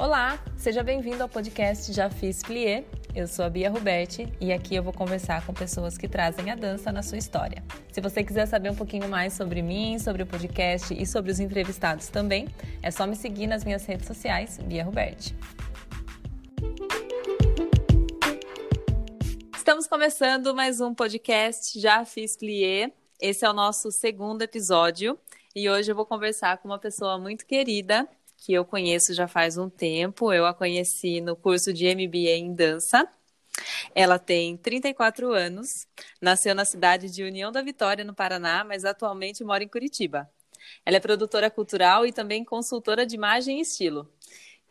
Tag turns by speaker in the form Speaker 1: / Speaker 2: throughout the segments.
Speaker 1: Olá, seja bem-vindo ao podcast Já Fiz Plié. Eu sou a Bia Ruberti e aqui eu vou conversar com pessoas que trazem a dança na sua história. Se você quiser saber um pouquinho mais sobre mim, sobre o podcast e sobre os entrevistados também, é só me seguir nas minhas redes sociais, Bia Ruberti. Estamos começando mais um podcast Já Fiz Plié. Esse é o nosso segundo episódio e hoje eu vou conversar com uma pessoa muito querida que eu conheço já faz um tempo. Eu a conheci no curso de MBA em dança. Ela tem 34 anos, nasceu na cidade de União da Vitória, no Paraná, mas atualmente mora em Curitiba. Ela é produtora cultural e também consultora de imagem e estilo.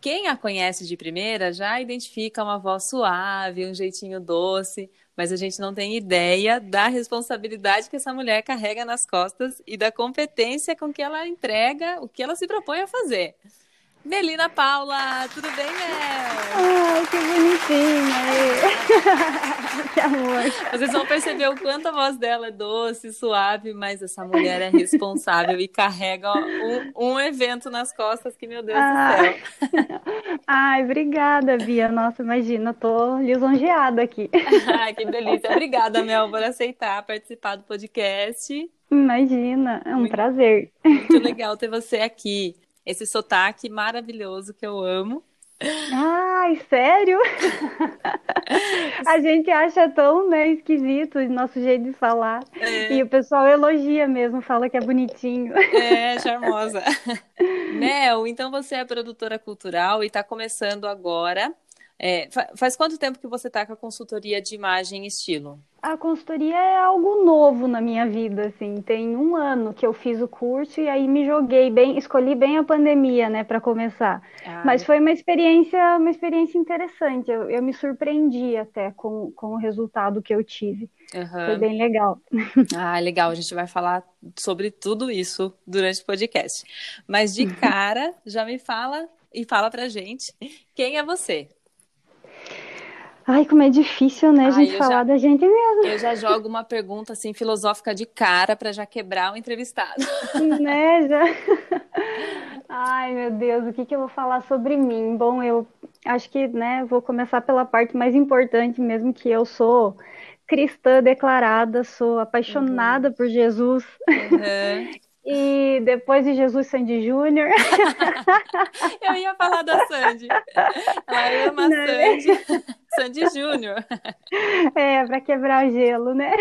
Speaker 1: Quem a conhece de primeira já identifica uma voz suave, um jeitinho doce, mas a gente não tem ideia da responsabilidade que essa mulher carrega nas costas e da competência com que ela entrega o que ela se propõe a fazer. Melina Paula, tudo bem, Mel?
Speaker 2: Ai, que bonitinha! que amor!
Speaker 1: Vocês vão perceber o quanto a voz dela é doce, suave, mas essa mulher é responsável e carrega um, um evento nas costas que, meu Deus Ai. do céu!
Speaker 2: Ai, obrigada, Bia. Nossa, imagina, tô lisonjeada aqui.
Speaker 1: Ai, que delícia. Obrigada, Mel, por aceitar participar do podcast.
Speaker 2: Imagina, é um muito, prazer.
Speaker 1: Muito legal ter você aqui esse sotaque maravilhoso que eu amo.
Speaker 2: Ai, sério? a gente acha tão né, esquisito o nosso jeito de falar. É. E o pessoal elogia mesmo, fala que é bonitinho.
Speaker 1: É, charmosa. Mel, então você é produtora cultural e está começando agora é, faz quanto tempo que você está com a consultoria de imagem e estilo?
Speaker 2: A consultoria é algo novo na minha vida, assim. Tem um ano que eu fiz o curso e aí me joguei bem, escolhi bem a pandemia, né, para começar. Ah, Mas foi uma experiência, uma experiência interessante. Eu, eu, me surpreendi até com, com o resultado que eu tive. Uhum. Foi bem legal.
Speaker 1: Ah, legal. A gente vai falar sobre tudo isso durante o podcast. Mas de cara, já me fala e fala pra gente quem é você.
Speaker 2: Ai, como é difícil, né, a gente falar já, da gente mesmo.
Speaker 1: Eu já jogo uma pergunta assim filosófica de cara para já quebrar o entrevistado.
Speaker 2: Né, já. Ai, meu Deus, o que, que eu vou falar sobre mim? Bom, eu acho que, né, vou começar pela parte mais importante mesmo, que eu sou cristã declarada, sou apaixonada uhum. por Jesus. Uhum. E depois de Jesus Sandy Júnior.
Speaker 1: Eu ia falar da Sandy. Ela ama Não, Sandy. Sandy Júnior.
Speaker 2: É, para quebrar o gelo, né?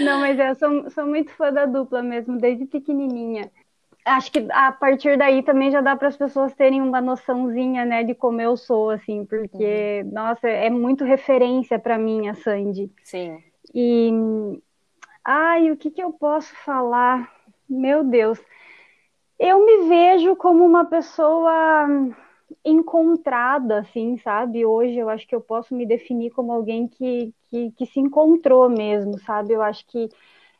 Speaker 2: Não, mas eu sou, sou muito fã da dupla mesmo, desde pequenininha. Acho que a partir daí também já dá para as pessoas terem uma noçãozinha, né, de como eu sou, assim, porque, uhum. nossa, é muito referência para mim a Sandy.
Speaker 1: Sim.
Speaker 2: E, ai, o que que eu posso falar? Meu Deus. Eu me vejo como uma pessoa encontrada, assim, sabe? Hoje eu acho que eu posso me definir como alguém que, que, que, se encontrou mesmo, sabe? Eu acho que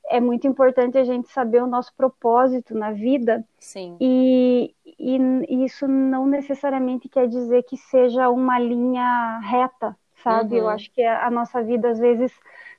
Speaker 2: é muito importante a gente saber o nosso propósito na vida.
Speaker 1: Sim.
Speaker 2: E, e isso não necessariamente quer dizer que seja uma linha reta, sabe? Uhum. Eu acho que a, a nossa vida, às vezes,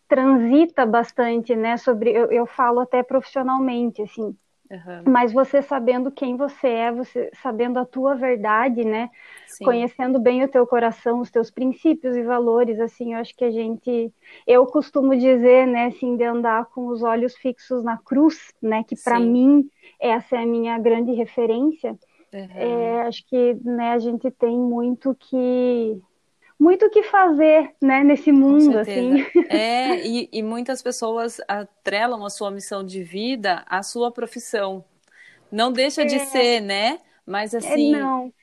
Speaker 2: transita bastante, né? Sobre, eu, eu falo até profissionalmente, assim. Uhum. Mas você sabendo quem você é, você sabendo a tua verdade, né? Sim. Conhecendo bem o teu coração, os teus princípios e valores, assim, eu acho que a gente, eu costumo dizer, né, assim, de andar com os olhos fixos na cruz, né? Que para mim essa é a minha grande referência. Uhum. É, acho que, né, a gente tem muito que muito o que fazer, né, nesse mundo, assim.
Speaker 1: É, e, e, muitas pessoas atrelam a sua missão de vida à sua profissão. Não deixa é. de ser, né? Mas é, assim.
Speaker 2: É, não.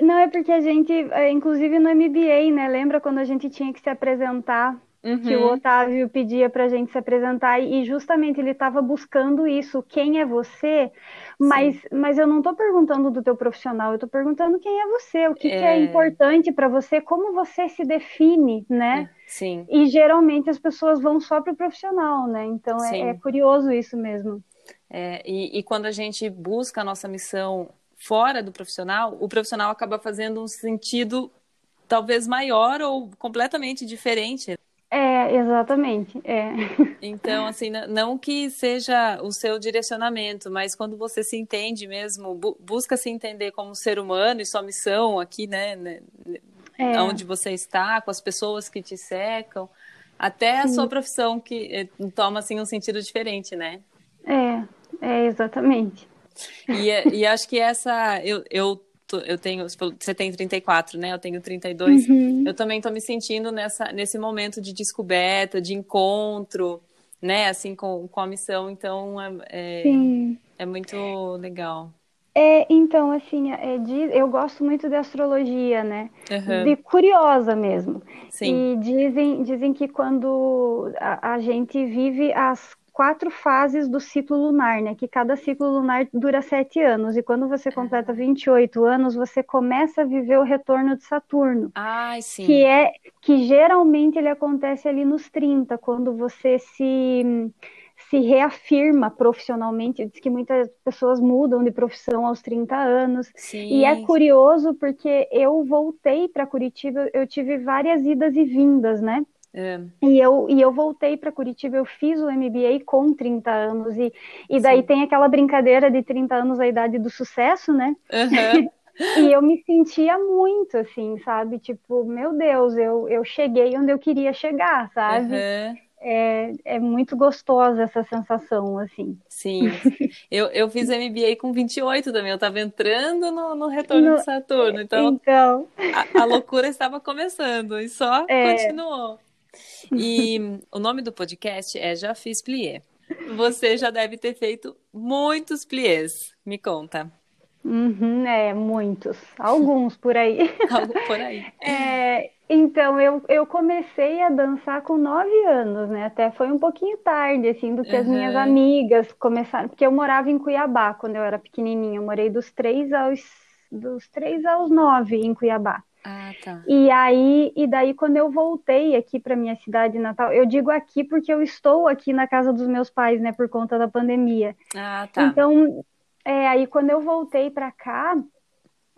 Speaker 2: Não, é porque a gente, é, inclusive no MBA, né? Lembra quando a gente tinha que se apresentar Uhum. que o uhum. Otávio pedia para a gente se apresentar e justamente ele estava buscando isso, quem é você, mas, mas eu não estou perguntando do teu profissional, eu estou perguntando quem é você, o que é, que é importante para você, como você se define, né?
Speaker 1: É, sim.
Speaker 2: E geralmente as pessoas vão só para o profissional, né? Então é, é, curioso isso mesmo.
Speaker 1: É, e, e quando a gente busca a nossa missão fora do profissional, o profissional acaba fazendo um sentido talvez maior ou completamente diferente.
Speaker 2: É, exatamente. É.
Speaker 1: Então, assim, não que seja o seu direcionamento, mas quando você se entende mesmo, bu busca se entender como ser humano e sua missão aqui, né, né é. onde você está, com as pessoas que te secam, até a Sim. sua profissão que eh, toma assim um sentido diferente, né?
Speaker 2: É, é exatamente.
Speaker 1: E, e acho que essa eu, eu eu tenho, você tem 34, né? Eu tenho 32. Uhum. Eu também estou me sentindo nessa, nesse momento de descoberta, de encontro, né? Assim, com, com a missão. Então, é, é, é muito legal.
Speaker 2: É, então, assim, é, eu gosto muito de astrologia, né? Uhum. De curiosa mesmo. Sim. E dizem, dizem que quando a, a gente vive as quatro fases do ciclo lunar, né? Que cada ciclo lunar dura sete anos. E quando você completa 28 anos, você começa a viver o retorno de Saturno.
Speaker 1: Ai, sim.
Speaker 2: Que é que geralmente ele acontece ali nos 30, quando você se se reafirma profissionalmente. Diz que muitas pessoas mudam de profissão aos 30 anos. Sim. E é curioso porque eu voltei para Curitiba, eu tive várias idas e vindas, né? É. E, eu, e eu voltei para Curitiba, eu fiz o MBA com 30 anos, e, e daí Sim. tem aquela brincadeira de 30 anos a idade do sucesso, né? Uhum. e eu me sentia muito assim, sabe? Tipo, meu Deus, eu, eu cheguei onde eu queria chegar, sabe? Uhum. É, é muito gostosa essa sensação, assim.
Speaker 1: Sim. Eu, eu fiz MBA com 28 também, eu estava entrando no, no retorno no... de Saturno, então, então... A, a, loucura estava começando e só é... continuou. E o nome do podcast é Já Fiz Plié. Você já deve ter feito muitos pliés. Me conta.
Speaker 2: Uhum, é, muitos. Alguns por aí.
Speaker 1: Algo por aí.
Speaker 2: É, então, eu, eu comecei a dançar com nove anos, né? Até foi um pouquinho tarde, assim, do que uhum. as minhas amigas começaram. Porque eu morava em Cuiabá quando eu era pequenininha. Eu morei dos três aos, dos três aos nove em Cuiabá.
Speaker 1: Ah, tá.
Speaker 2: E aí, e daí quando eu voltei aqui para minha cidade natal, eu digo aqui porque eu estou aqui na casa dos meus pais, né, por conta da pandemia.
Speaker 1: Ah, tá.
Speaker 2: Então, é, aí quando eu voltei para cá,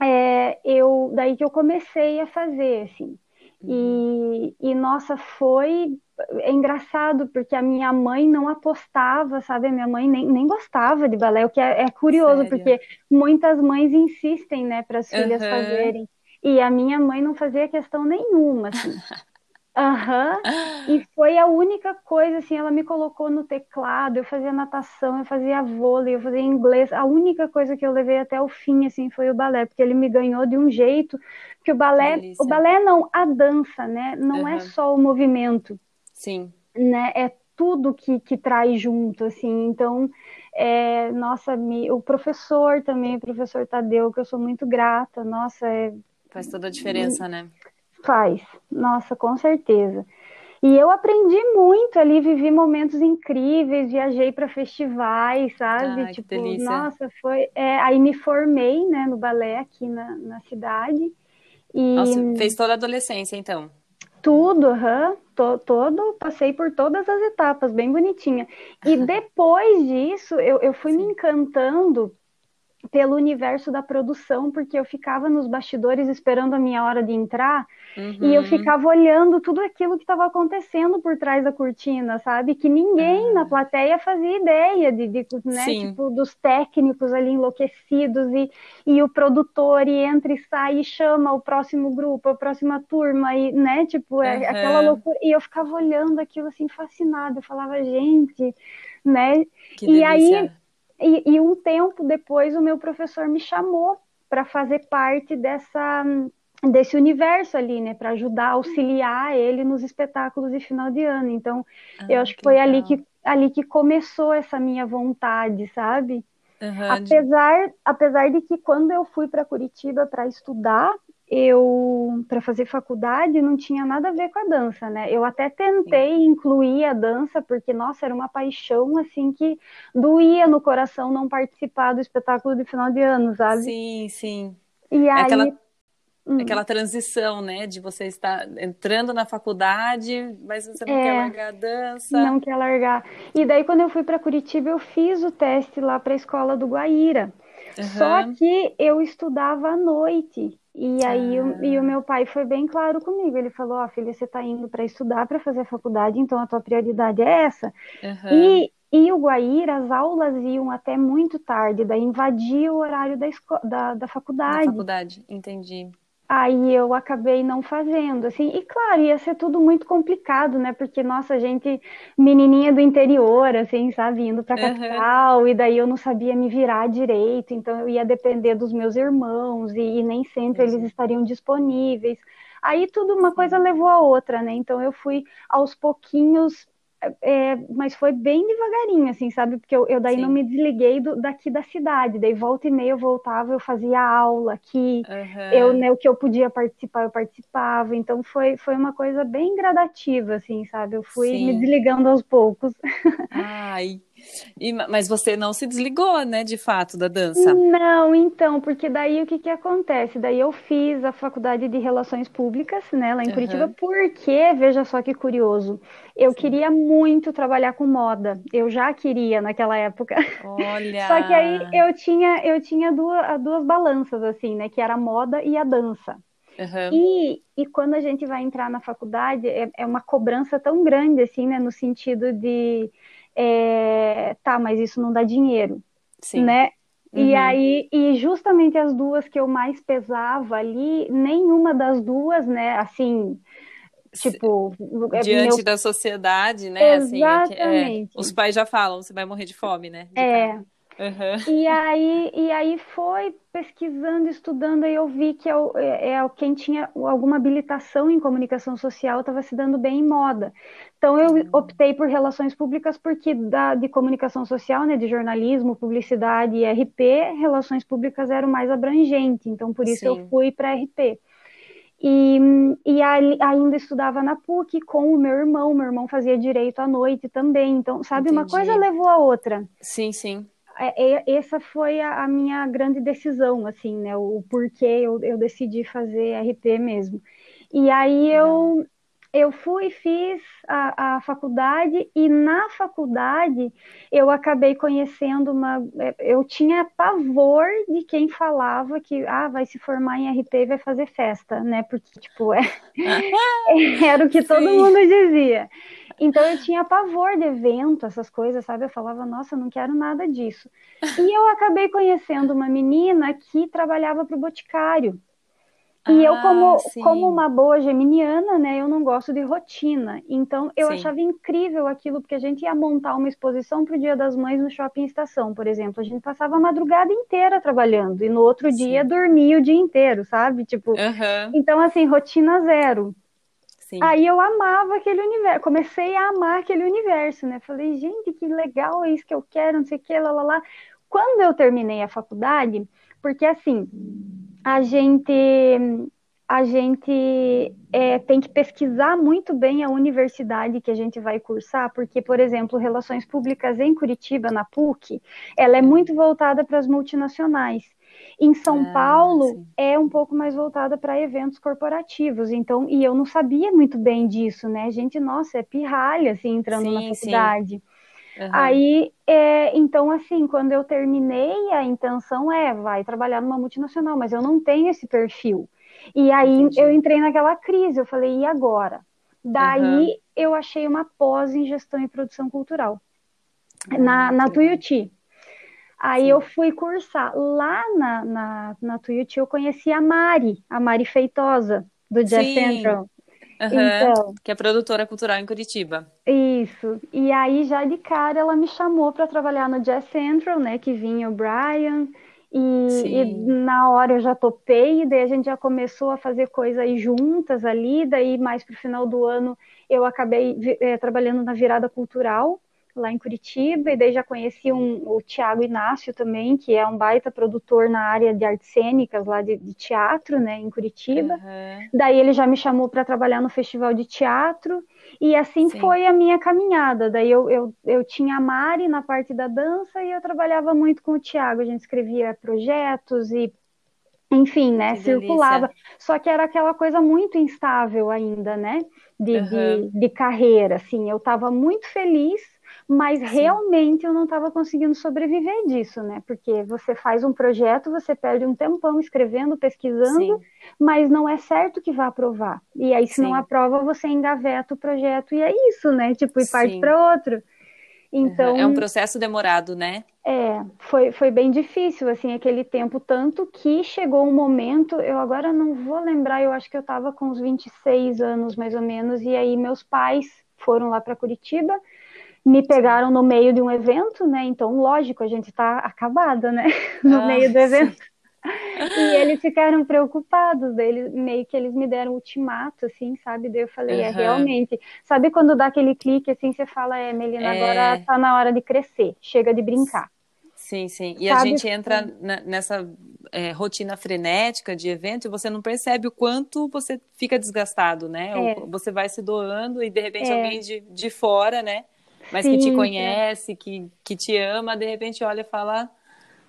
Speaker 2: é, eu daí que eu comecei a fazer, assim. Uhum. E, e nossa, foi é engraçado porque a minha mãe não apostava, sabe? A minha mãe nem, nem gostava de balé, o que é, é curioso, Sério? porque muitas mães insistem, né, para as filhas uhum. fazerem. E a minha mãe não fazia questão nenhuma, assim. Aham. Uhum. E foi a única coisa, assim, ela me colocou no teclado, eu fazia natação, eu fazia vôlei, eu fazia inglês. A única coisa que eu levei até o fim, assim, foi o balé, porque ele me ganhou de um jeito que o balé, o balé não, a dança, né? Não uhum. é só o movimento.
Speaker 1: Sim.
Speaker 2: Né? É tudo que, que traz junto, assim. Então, é, nossa, me, o professor também, o professor Tadeu, que eu sou muito grata, nossa, é
Speaker 1: Faz toda a diferença, né?
Speaker 2: Faz, nossa, com certeza. E eu aprendi muito ali, vivi momentos incríveis, viajei para festivais, sabe?
Speaker 1: Ai, tipo,
Speaker 2: nossa, foi. É, aí me formei, né, no balé aqui na, na cidade.
Speaker 1: E... Nossa, fez toda a adolescência, então?
Speaker 2: Tudo, uhum, to, todo, passei por todas as etapas, bem bonitinha. E depois disso, eu, eu fui Sim. me encantando pelo universo da produção, porque eu ficava nos bastidores esperando a minha hora de entrar uhum. e eu uhum. ficava olhando tudo aquilo que estava acontecendo por trás da cortina, sabe? Que ninguém na plateia fazia ideia de, de né? Tipo, dos técnicos ali enlouquecidos e, e o produtor e entra e sai e chama o próximo grupo, a próxima turma e, né? Tipo, é, uhum. aquela loucura. E eu ficava olhando aquilo assim fascinada, eu falava, gente, né?
Speaker 1: Que e delícia. aí
Speaker 2: e, e um tempo depois o meu professor me chamou para fazer parte dessa desse universo ali, né, para ajudar, auxiliar ele nos espetáculos de final de ano. Então, ah, eu acho que foi ali que ali que começou essa minha vontade, sabe? Uhum. Apesar apesar de que quando eu fui para Curitiba para estudar, eu para fazer faculdade não tinha nada a ver com a dança, né? Eu até tentei sim. incluir a dança porque nossa, era uma paixão assim que doía no coração não participar do espetáculo de final de ano, sabe?
Speaker 1: Sim, sim.
Speaker 2: E é aí
Speaker 1: aquela, hum. aquela transição, né, de você estar entrando na faculdade, mas você não é, quer largar a dança.
Speaker 2: Não quer largar. E daí quando eu fui para Curitiba, eu fiz o teste lá para a escola do Guaíra. Uhum. Só que eu estudava à noite E aí ah. o, e o meu pai foi bem claro comigo. Ele falou: Ó, oh, filha, você está indo para estudar, para fazer a faculdade, então a tua prioridade é essa. Uhum. E, e o Guaíra, as aulas iam até muito tarde, daí invadia o horário da, da, da faculdade. Da
Speaker 1: faculdade, entendi.
Speaker 2: Aí eu acabei não fazendo, assim, e claro, ia ser tudo muito complicado, né? Porque, nossa, gente, menininha do interior, assim, sabe, indo pra capital, uhum. e daí eu não sabia me virar direito, então eu ia depender dos meus irmãos, e, e nem sempre eles estariam disponíveis. Aí tudo, uma coisa levou a outra, né? Então eu fui aos pouquinhos é, mas foi bem devagarinho, assim, sabe? Porque eu, eu daí Sim. não me desliguei do, daqui da cidade. Daí volta e meia eu voltava, eu fazia aula aqui. Uhum. Eu, né, o que eu podia participar, eu participava. Então foi, foi uma coisa bem gradativa, assim, sabe? Eu fui Sim. me desligando aos poucos.
Speaker 1: Ai, e, mas você não se desligou, né, de fato, da dança?
Speaker 2: Não, então, porque daí o que que acontece? Daí eu fiz a faculdade de Relações Públicas, né, lá em uhum. Curitiba, porque, veja só que curioso, eu Sim. queria muito trabalhar com moda. Eu já queria naquela época.
Speaker 1: Olha!
Speaker 2: Só que aí eu tinha, eu tinha duas, duas balanças, assim, né, que era a moda e a dança. Uhum. E, e quando a gente vai entrar na faculdade, é, é uma cobrança tão grande, assim, né, no sentido de é, tá, mas isso não dá dinheiro, Sim. né? Uhum. E aí, e justamente as duas que eu mais pesava ali, nenhuma das duas, né, assim, tipo
Speaker 1: é diante meu... da sociedade, né? Exatamente. Assim, é, os pais já falam, você vai morrer de fome, né? De
Speaker 2: é. Uhum. E aí, e aí foi pesquisando, estudando, aí eu vi que eu, é, é, quem tinha alguma habilitação em comunicação social estava se dando bem em moda. Então eu uhum. optei por relações públicas porque da, de comunicação social, né, de jornalismo, publicidade e RP, relações públicas era o mais abrangente. Então por isso Sim. eu fui para RP. E, e ainda estudava na PUC com o meu irmão. Meu irmão fazia direito à noite também. Então, sabe, Entendi. uma coisa levou a outra.
Speaker 1: Sim, sim.
Speaker 2: É, é, essa foi a, minha grande decisão, assim, né? O porquê eu, eu, decidi fazer RP mesmo. E aí eu, eu fui, fiz a, a, faculdade e na faculdade eu acabei conhecendo uma. É, eu tinha pavor de quem falava que ah, vai se formar em RP e vai fazer festa, né? Porque, tipo, é, era o que Sim. todo mundo dizia. Então eu tinha pavor de evento, essas coisas, sabe? Eu falava, nossa, eu não quero nada disso. E eu acabei conhecendo uma menina que trabalhava para o Boticário. E ah, eu, como, como uma boa geminiana, né, eu não gosto de rotina. Então, eu sim. achava incrível aquilo, porque a gente ia montar uma exposição para o Dia das Mães no Shopping Estação, por exemplo. A gente passava a madrugada inteira trabalhando, e no outro sim. dia dormia o dia inteiro, sabe? Tipo, uhum. então, assim, rotina zero. Sim. Aí eu amava aquele universo, comecei a amar aquele universo, né? Falei, gente, que legal, é isso que eu quero, não sei o que, lá, lá, lá. Quando eu terminei a faculdade, porque assim, a gente a gente é, tem que pesquisar muito bem a universidade que a gente vai cursar, porque, por exemplo, Relações Públicas em Curitiba, na PUC, ela é muito voltada para as multinacionais. Em São ah, Paulo sim. é um pouco mais voltada para eventos corporativos, então, e eu não sabia muito bem disso, né? Gente, nossa, é pirralha, assim, entrando sim, na faculdade. Uhum. Aí, é, então, assim, quando eu terminei, a intenção é, vai trabalhar numa multinacional, mas eu não tenho esse perfil. E aí Entendi. eu entrei naquela crise, eu falei, e agora? Daí uhum. eu achei uma pós em gestão e produção cultural, uhum. na, na Tuiuti. Aí Sim. eu fui cursar. Lá na, na, na Tuiuti eu conheci a Mari, a Mari Feitosa, do Jazz Sim. Central.
Speaker 1: Uhum, então, que é produtora cultural em Curitiba.
Speaker 2: Isso. E aí, já de cara, ela me chamou para trabalhar no Jazz Central, né? Que vinha o Brian. E, e, na hora eu já topei, e daí a gente já começou a fazer coisas juntas ali. Daí, mais para o final do ano, eu acabei é, trabalhando na virada cultural lá em Curitiba, e daí já conheci um, o Tiago Inácio também, que é um baita produtor na área de artes cênicas lá de, de teatro, né, em Curitiba. Uhum. Daí ele já me chamou para trabalhar no festival de teatro, e assim Sim. foi a minha caminhada. Daí eu, eu, eu tinha a Mari na parte da dança e eu trabalhava muito com o Tiago, a gente escrevia projetos e enfim, né, que circulava. Delícia. Só que era aquela coisa muito instável ainda, né, de, uhum. de, de carreira, assim. Eu estava muito feliz mas Sim. realmente eu não estava conseguindo sobreviver disso, né? Porque você faz um projeto, você perde um tempão escrevendo, pesquisando, Sim. mas não é certo que vá aprovar. E aí, se Sim. não aprova, você engaveta o projeto e é isso, né? Tipo, e parte para outro.
Speaker 1: Então, é um processo demorado, né?
Speaker 2: É, foi, foi bem difícil, assim, aquele tempo, tanto que chegou um momento, eu agora não vou lembrar, eu acho que eu estava com uns 26 anos, mais ou menos, e aí meus pais foram lá para Curitiba, me pegaram no meio de um evento, né? Então, lógico, a gente está acabada, né? No ah, meio do evento. Sim. E eles ficaram preocupados, daí meio que eles me deram um ultimato, assim, sabe? Daí eu falei, uhum. é realmente. Sabe quando dá aquele clique assim, você fala, é, Melina, é... agora tá na hora de crescer, chega de brincar.
Speaker 1: Sim, sim. E sabe? a gente entra nessa é, rotina frenética de evento e você não percebe o quanto você fica desgastado, né? É. Você vai se doando e de repente é. alguém de, de fora, né? Mas sim, que te conhece, que, que te ama, de repente olha e fala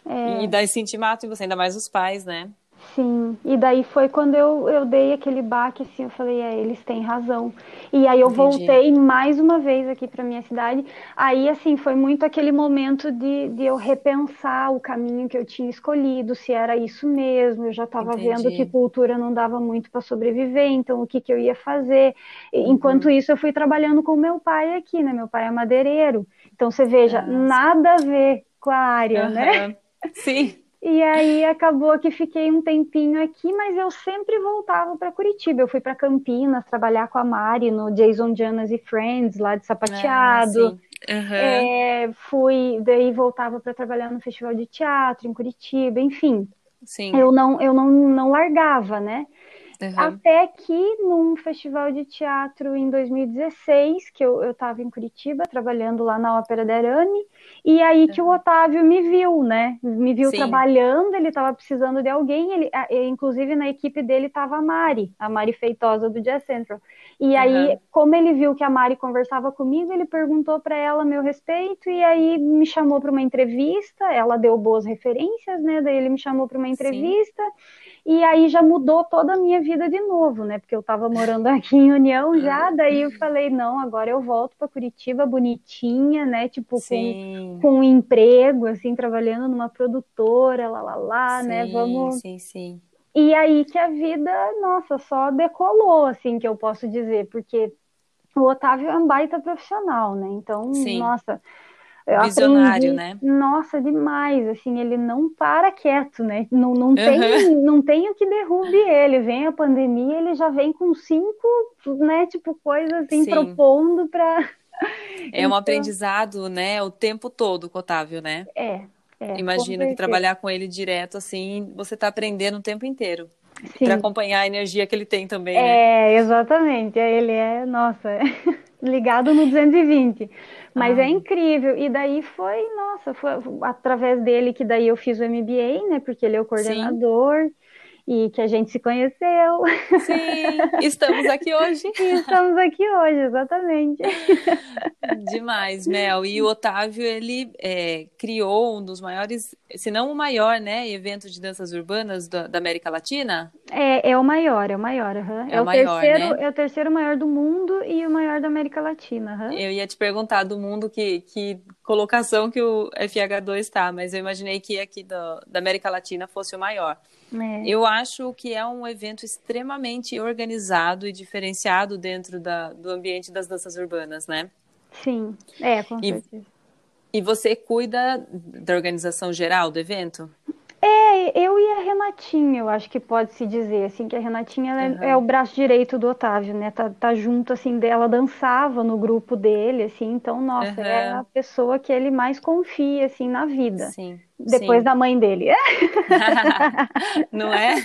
Speaker 1: é... E dá esse intimato em você, ainda mais os pais, né?
Speaker 2: Sim, e daí foi quando eu, eu dei aquele baque, assim, eu falei, é, eles têm razão. E aí eu Entendi. voltei mais uma vez aqui para minha cidade. Aí, assim, foi muito aquele momento de, de eu repensar o caminho que eu tinha escolhido, se era isso mesmo. Eu já estava vendo que cultura não dava muito para sobreviver, então o que, que eu ia fazer. Uhum. Enquanto isso, eu fui trabalhando com meu pai aqui, né? Meu pai é madeireiro. Então, você veja, nada a ver com a área, uhum. né?
Speaker 1: Sim.
Speaker 2: E aí acabou que fiquei um tempinho aqui, mas eu sempre voltava para Curitiba. Eu fui para Campinas trabalhar com a Mari no Jason Janas e Friends, lá de sapateado. Ah, uhum. é, fui, daí voltava para trabalhar no Festival de Teatro em Curitiba, enfim. Sim. Eu não, eu não, não largava, né? Uhum. Até que num festival de teatro em 2016, que eu estava em Curitiba, trabalhando lá na Ópera de Arame, e aí que o Otávio me viu, né? Me viu Sim. trabalhando, ele estava precisando de alguém, ele, inclusive na equipe dele estava a Mari, a Mari Feitosa do Jazz Central. E aí, uhum. como ele viu que a Mari conversava comigo, ele perguntou para ela meu respeito e aí me chamou para uma entrevista, ela deu boas referências, né? Daí ele me chamou para uma entrevista. Sim. E aí já mudou toda a minha vida de novo, né? Porque eu estava morando aqui em União já, daí eu falei, não, agora eu volto para Curitiba bonitinha, né? Tipo, com, com um emprego, assim, trabalhando numa produtora, lá, lá, lá, né? sim, né? Vamos.
Speaker 1: Sim, sim.
Speaker 2: E aí que a vida, nossa, só decolou, assim, que eu posso dizer, porque o Otávio é um baita profissional, né? Então, sim. nossa
Speaker 1: eu Visionário, aprendi,
Speaker 2: né? Nossa, demais, assim, ele não para quieto, né? Não, não, uhum. tem, não tem o que derrube ele. Vem a pandemia, ele já vem com cinco, né, tipo, coisas assim, Sim. propondo para...
Speaker 1: É então... um aprendizado, né, o tempo todo com o Otávio, né?
Speaker 2: É, é
Speaker 1: Imagino que trabalhar com ele direto, assim, você está aprendendo o tempo inteiro. Para acompanhar a energia que ele tem também, né?
Speaker 2: É, exatamente. Ele é, nossa, ligado no 220. Mas é ah. é incrível. E daí foi, nossa, foi através dele que daí eu fiz o MBA, né? Porque ele é o coordenador. Sim e que a gente se conheceu.
Speaker 1: Sim, estamos aqui hoje.
Speaker 2: estamos aqui hoje, exatamente.
Speaker 1: Demais, Mel. E o Otávio, ele é, criou um dos maiores, se não o maior, né, evento de danças urbanas da, da América Latina?
Speaker 2: É, é o maior, é o maior. Uhum. É, é, o, maior, terceiro, né? é o terceiro maior do mundo e o maior da América Latina. Uhum.
Speaker 1: Eu ia te perguntar do mundo que, que colocação que o FH2 está, mas eu imaginei que aqui do, da América Latina fosse o maior. É. Eu acho que é um evento extremamente organizado e diferenciado dentro da, do ambiente das danças urbanas, né?
Speaker 2: Sim, é, com
Speaker 1: e,
Speaker 2: certeza.
Speaker 1: E você cuida da organização geral do evento?
Speaker 2: É, eu e a Renatinha, eu acho que pode se dizer, assim, que a Renatinha uhum. é, é, o braço direito do Otávio, né? Tá, tá junto, assim, dela dançava no grupo dele, assim, então, nossa, uhum. é a pessoa que ele mais confia, assim, na vida.
Speaker 1: Sim.
Speaker 2: Depois Sim. da mãe dele.
Speaker 1: Não é?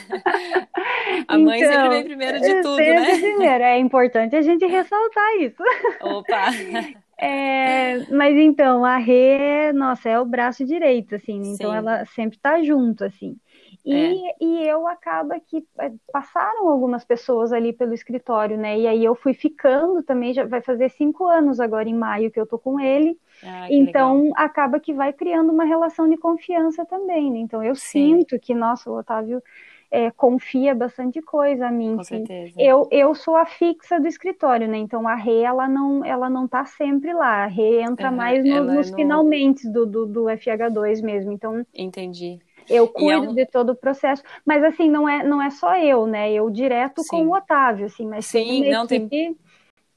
Speaker 1: A mãe então, sempre vem primeiro de tudo, né?
Speaker 2: Primeiro. É importante a gente ressaltar isso.
Speaker 1: Opa!
Speaker 2: É, mas então, a Rê, nossa, é o braço direito, assim, então Sim. ela sempre tá junto, assim. E, é. e eu acaba que é, passaram algumas pessoas ali pelo escritório, né? E aí eu fui ficando também, já vai fazer cinco anos agora em maio que eu tô com ele. Ah, então legal. acaba que vai criando uma relação de confiança também, né? Então eu Sim. sinto que, nossa, o Otávio é, confia bastante coisa a mim.
Speaker 1: Com certeza.
Speaker 2: Eu, eu sou a fixa do escritório, né? Então a Rê, ela não, ela não tá sempre lá. A Rê entra uhum, mais no, nos é no... finalmente do, do, do FH2 mesmo. Então.
Speaker 1: Entendi.
Speaker 2: Eu cuido é um... de todo o processo, mas assim não é não é só eu, né? Eu direto Sim. com o Otávio, assim, mas
Speaker 1: Sim, tem não equipe, tem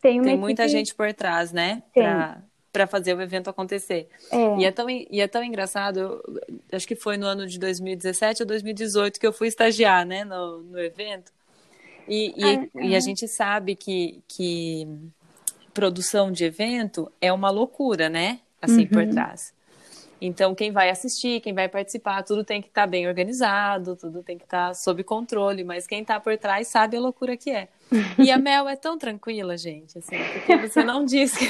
Speaker 1: tem, tem muita gente por trás, né? Para fazer o evento acontecer. É. E, é tão, e é tão engraçado, eu, acho que foi no ano de 2017 ou 2018 que eu fui estagiar, né, no, no evento. E, e, ah, e a gente sabe que, que produção de evento é uma loucura, né? Assim, uhum. por trás. Então, quem vai assistir, quem vai participar, tudo tem que estar tá bem organizado, tudo tem que estar tá sob controle, mas quem está por trás sabe a loucura que é. E a Mel é tão tranquila, gente, assim, porque você não diz que,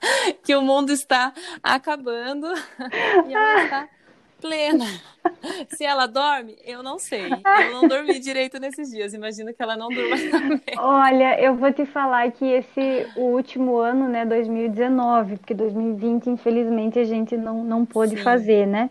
Speaker 1: que o mundo está acabando e ela está plena. Se ela dorme, eu não sei. Eu não dormi direito nesses dias. Imagino que ela não durma também.
Speaker 2: Olha, eu vou te falar que esse o último ano, né, 2019, porque 2020, infelizmente, a gente não, não pôde Sim. fazer, né?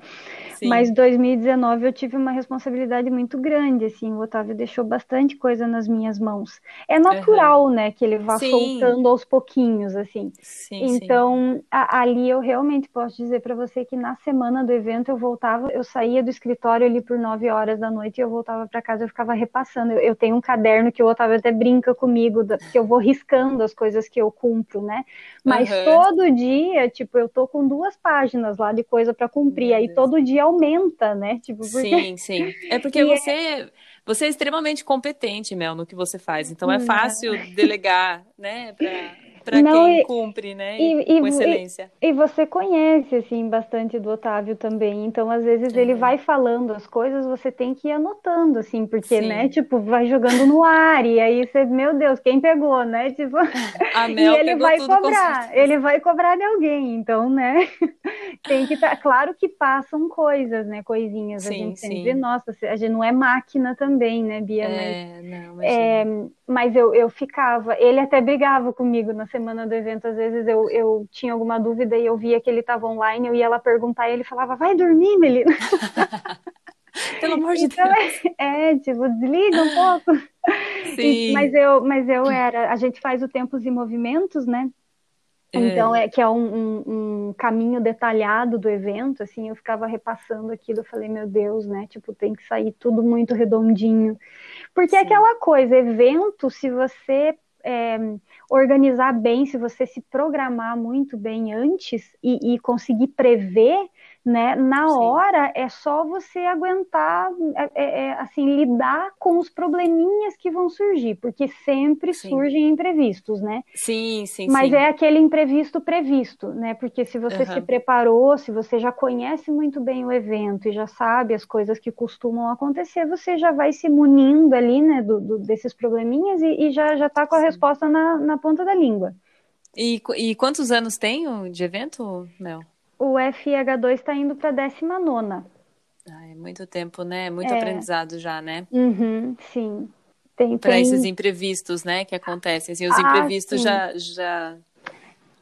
Speaker 2: Sim. Mas 2019 eu tive uma responsabilidade muito grande, assim, o Otávio deixou bastante coisa nas minhas mãos. É natural, uhum. né, que ele vá sim. soltando aos pouquinhos, assim. Sim, então, a, ali eu realmente posso dizer para você que na semana do evento eu voltava, eu saía do escritório ali por 9 horas da noite e eu voltava para casa, eu ficava repassando. Eu, eu, tenho um caderno que o Otávio até brinca comigo, que eu vou riscando as coisas que eu cumpro, né? Mas uhum. todo dia, tipo, eu tô com duas páginas lá de coisa para cumprir, aí todo dia aumenta, né? Tipo,
Speaker 1: porque... Sim, sim. É porque você, é... você é extremamente competente, Mel, no que você faz. Então é fácil delegar, né? Pra para quem e, cumpre, né? E, e, com excelência.
Speaker 2: E, você conhece, assim, bastante do Otávio também. Então, às vezes, ele vai falando as coisas, você tem que ir anotando, assim, porque, Sim. né, tipo, vai jogando no ar, e aí você, meu Deus, quem pegou, né? Tipo,
Speaker 1: A Mel
Speaker 2: e ele vai cobrar, ele vai cobrar de alguém, então, né? tem que estar. Tá, claro que passam coisas, né? Coisinhas. Sim, a gente sempre, sim. nossa, a gente não é máquina também, né, Bia?
Speaker 1: É, mas, não,
Speaker 2: é, mas eu, eu ficava, ele até brigava comigo na semana do evento, às vezes eu, eu tinha alguma dúvida e eu via que ele estava online, eu ia lá perguntar e ele falava, vai dormir, Melina.
Speaker 1: Pelo amor de então, Deus.
Speaker 2: É, é, tipo, desliga um pouco. Sim. E, mas, eu, mas eu era, a gente faz o Tempos e Movimentos, né? É. Então, é que é um, um, um, caminho detalhado do evento, assim, eu ficava repassando aquilo, eu falei, meu Deus, né, tipo, tem que sair tudo muito redondinho, porque é Sim. é aquela coisa, evento, se você é, organizar bem, se você se programar muito bem antes e, e conseguir prever, né? Na Sim. hora é só você aguentar, é, é, é, assim, lidar com os probleminhas que vão surgir, porque sempre sim. surgem imprevistos, né?
Speaker 1: Sim, sim,
Speaker 2: Mas
Speaker 1: sim.
Speaker 2: é aquele imprevisto previsto, né? Porque se você uhum. se preparou, se você já conhece muito bem o evento e já sabe as coisas que costumam acontecer, você já vai se munindo ali, né, do, do desses probleminhas e, e, já já tá com a sim. resposta na, na ponta da língua.
Speaker 1: E, e quantos anos tem de evento, Mel?
Speaker 2: O FH2 está indo para a 19.
Speaker 1: Ah, é muito tempo, né? Muito é. aprendizado já, né?
Speaker 2: Uhum, sim.
Speaker 1: Para esses imprevistos, né, que acontecem. Assim, os ah, imprevistos já, já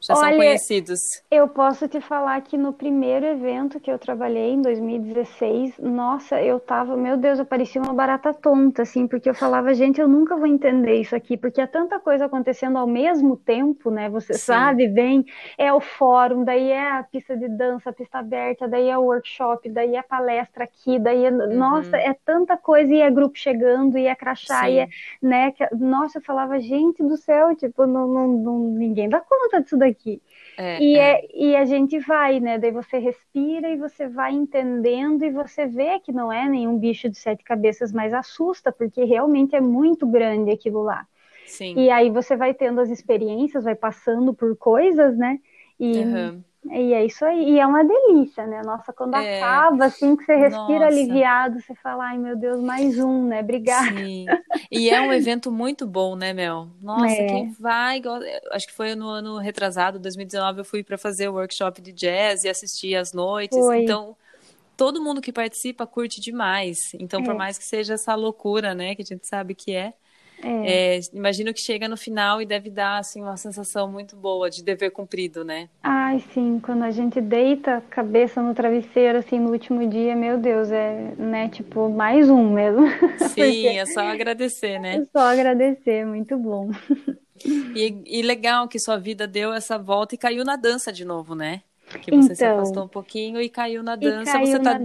Speaker 1: já Olha, são conhecidos.
Speaker 2: Eu posso te falar que no primeiro evento que eu trabalhei, em 2016, nossa, eu tava, meu Deus, eu parecia uma barata tonta, assim, porque eu falava, gente, eu nunca vou entender isso aqui, porque é tanta coisa acontecendo ao mesmo tempo, né? Você Sim. sabe, vem, é o fórum, daí é a pista de dança, a pista aberta, daí é o workshop, daí é a palestra aqui, daí é, uhum. nossa, é tanta coisa, e é grupo chegando, e é crachá, Sim. e é, né? Que, nossa, eu falava, gente do céu, tipo, não, não, não ninguém dá conta disso daqui aqui. É, e, é. é. e a gente vai, né? Daí você respira e você vai entendendo e você vê que não é nenhum bicho de sete cabeças, mas assusta, porque realmente é muito grande aquilo lá.
Speaker 1: Sim.
Speaker 2: E aí você vai tendo as experiências, vai passando por coisas, né? E, uhum. E é isso aí. E é uma delícia, né? Nossa, quando é... acaba, assim, que você respira Nossa. aliviado, você fala, ai meu Deus, mais um, né? Obrigada.
Speaker 1: Sim. E é um evento muito bom, né, Mel? Nossa, é. quem vai. Acho que foi no ano retrasado, 2019, eu fui para fazer o workshop de jazz e assistir às noites. Foi. Então, todo mundo que participa curte demais. Então, é. por mais que seja essa loucura, né, que a gente sabe que é. É. É, imagino que chega no final e deve dar assim uma sensação muito boa de dever cumprido, né?
Speaker 2: Ai, sim, quando a gente deita a cabeça no travesseiro assim no último dia, meu Deus, é, né, tipo, mais um mesmo.
Speaker 1: Sim, é só agradecer, né?
Speaker 2: É só agradecer, muito bom.
Speaker 1: E, e legal que sua vida deu essa volta e caiu na dança de novo, né? Que você então, se afastou um pouquinho e caiu na dança. Caiu você tá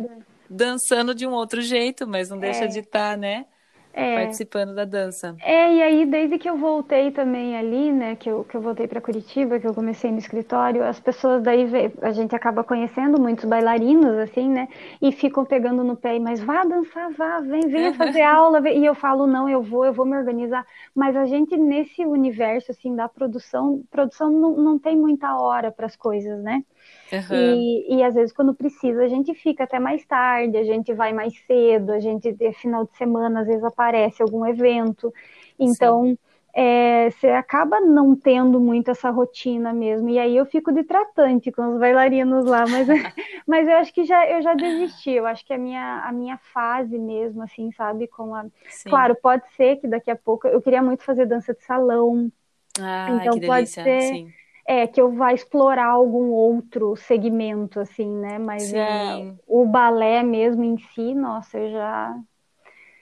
Speaker 1: dançando de um outro jeito, mas não deixa é. de estar, tá, né? É. Participando da dança.
Speaker 2: É, e aí desde que eu voltei também ali, né, que eu, que eu voltei para Curitiba, que eu comecei no escritório, as pessoas daí, a gente acaba conhecendo muitos bailarinos, assim, né, e ficam pegando no pé, mas vá dançar, vá, vem, venha fazer aula, vem. e eu falo, não, eu vou, eu vou me organizar, mas a gente nesse universo, assim, da produção, produção não, não tem muita hora para as coisas, né, Uhum. E, e às vezes, quando precisa, a gente fica até mais tarde, a gente vai mais cedo, a gente, final de semana, às vezes aparece algum evento. Então, é, você acaba não tendo muito essa rotina mesmo. E aí eu fico de tratante com os bailarinos lá, mas, mas eu acho que já, eu já desisti. Eu acho que a minha, a minha fase mesmo, assim, sabe? Com a... Claro, pode ser que daqui a pouco. Eu queria muito fazer dança de salão.
Speaker 1: Ah, então pode delícia. ser. Sim
Speaker 2: é, que eu vá explorar algum outro segmento, assim, né? Mas é, o balé mesmo em si, nossa, eu já.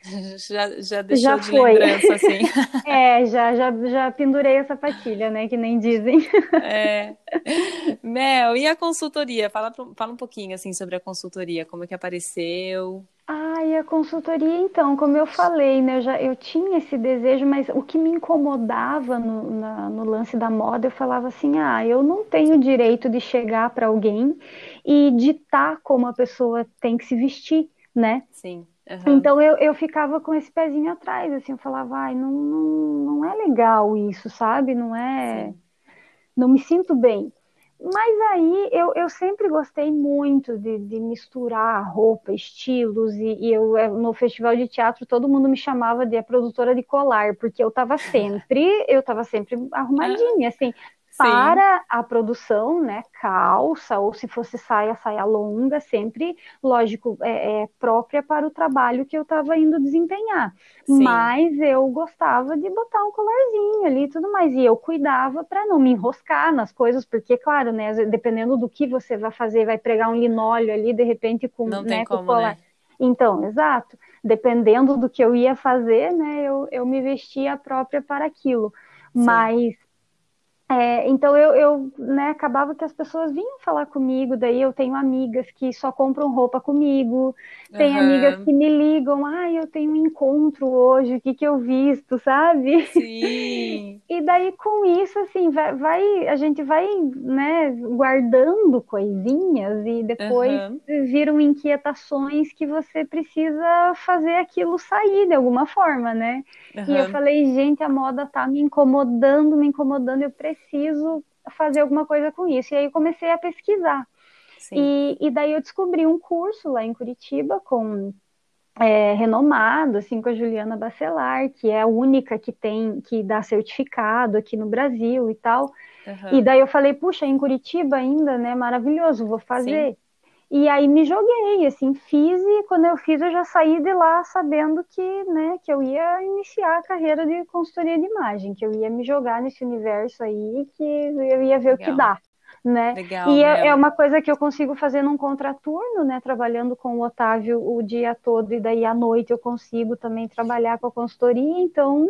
Speaker 1: Já, já deixou já de foi. lembrança, assim.
Speaker 2: é, já, já, já pendurei essa patilha, né? Que nem dizem.
Speaker 1: é. Mel, e a consultoria? Fala, fala um pouquinho, assim, sobre a consultoria. Como é que apareceu?
Speaker 2: Ah, e a consultoria, então, como eu falei, né, eu, já, eu tinha esse desejo, mas o que me incomodava no, na, no lance da moda, eu falava assim, ah, eu não tenho direito de chegar para alguém e ditar como a pessoa tem que se vestir, né?
Speaker 1: Sim.
Speaker 2: Uhum. Então eu, eu ficava com esse pezinho atrás, assim, eu falava, ai, não, não, não é legal isso, sabe? Não é. Sim. Não me sinto bem. Mas aí eu, eu sempre gostei muito de, de misturar roupa, estilos, e, e, eu no festival de teatro todo mundo me chamava de a produtora de colar, porque eu estava sempre, eu estava sempre arrumadinha, assim, para a produção, né, calça, ou se fosse saia, saia longa, sempre, lógico, é, é própria para o trabalho que eu estava indo desempenhar. Sim. Mas eu gostava de botar um colarzinho ali e tudo mais, e eu cuidava para não me enroscar nas coisas, porque, claro, né, dependendo do que você vai fazer, vai pregar um linóleo ali, de repente, com,
Speaker 1: não
Speaker 2: né,
Speaker 1: como,
Speaker 2: com colar. Né? Então, exato. Dependendo do que eu ia fazer, né, eu, eu me vestia própria para aquilo. Sim. Mas é, então eu, eu né, acabava que as pessoas vinham falar comigo, daí eu tenho amigas que só compram roupa comigo, tem uhum. amigas que me ligam, ah, eu tenho um encontro hoje, o que que eu visto, sabe?
Speaker 1: Sim.
Speaker 2: e daí com isso, assim, vai, vai, a gente vai, né, guardando coisinhas e depois uhum. viram inquietações que você precisa fazer aquilo sair de alguma forma, né? Uhum. E eu falei, gente, a moda tá me incomodando, me incomodando, eu preciso preciso fazer alguma coisa com isso. E aí comecei a pesquisar. E, e, daí eu descobri um curso lá em Curitiba com é, renomado, assim, com a Juliana Bacelar, que é a única que tem, que dá certificado aqui no Brasil e tal. Uhum. E daí eu falei, puxa, em Curitiba ainda, né? Maravilhoso, vou fazer. Sim. E aí me joguei, assim, fiz e quando eu fiz eu já saí de lá sabendo que, né, que eu ia iniciar a carreira de consultoria de imagem, que eu ia me jogar nesse universo aí, que eu ia ver Legal. o que dá. Né?
Speaker 1: Legal,
Speaker 2: e é, é, uma coisa que eu consigo fazer num contraturno, né? Trabalhando com o Otávio o dia todo, e daí à noite eu consigo também trabalhar com a consultoria, então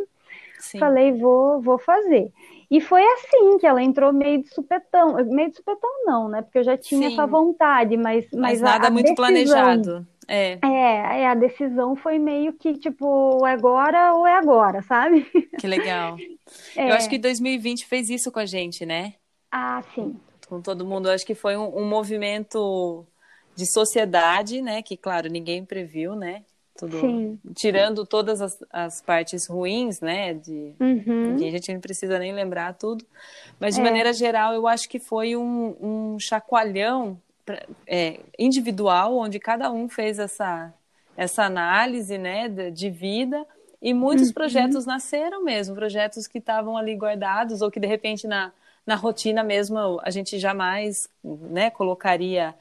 Speaker 2: Sim. falei, vou, vou fazer. E foi assim que ela entrou meio de supetão. Meio de supetão não, né? Porque eu já tinha Sim. essa vontade, mas... Mas,
Speaker 1: mas nada a, a muito decisão, planejado. É.
Speaker 2: é, é, a decisão foi meio que, tipo, é agora ou é agora, sabe?
Speaker 1: Que legal. É. Eu acho que 2020 fez isso com a gente, né?
Speaker 2: Ah, sim.
Speaker 1: Com todo mundo. Eu acho que foi um, um movimento de sociedade, né? Que, claro, ninguém previu, né? Tudo, Sim. tirando todas as, as, partes ruins, né? De, uhum. a gente não precisa nem lembrar tudo. Mas, de é. maneira geral, eu acho que foi um, um chacoalhão pra, é, individual, onde cada um fez essa, essa análise né, de, de vida. E muitos uhum. projetos nasceram mesmo, projetos que estavam ali guardados, ou que, de repente, na, na rotina mesmo, a gente jamais né, colocaria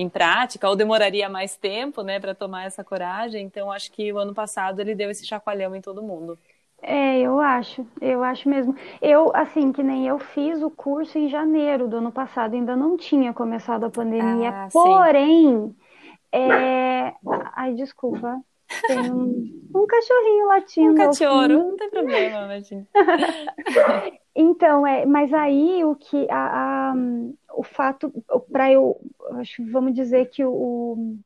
Speaker 1: em prática, ou demoraria mais tempo, né, para tomar essa coragem. Então, acho que o ano passado ele deu esse chacoalhão em todo mundo.
Speaker 2: É, eu acho, eu acho mesmo. Eu, assim, que nem eu fiz o curso em janeiro do ano passado, ainda não tinha começado a pandemia,
Speaker 1: Ah,
Speaker 2: porém, é... ai, desculpa, tem um, um cachorrinho
Speaker 1: Um
Speaker 2: latindo ao
Speaker 1: cachorro, não tem problema, imagina.
Speaker 2: Então, é, mas aí o que a, a- o fato para eu, acho, vamos dizer que o,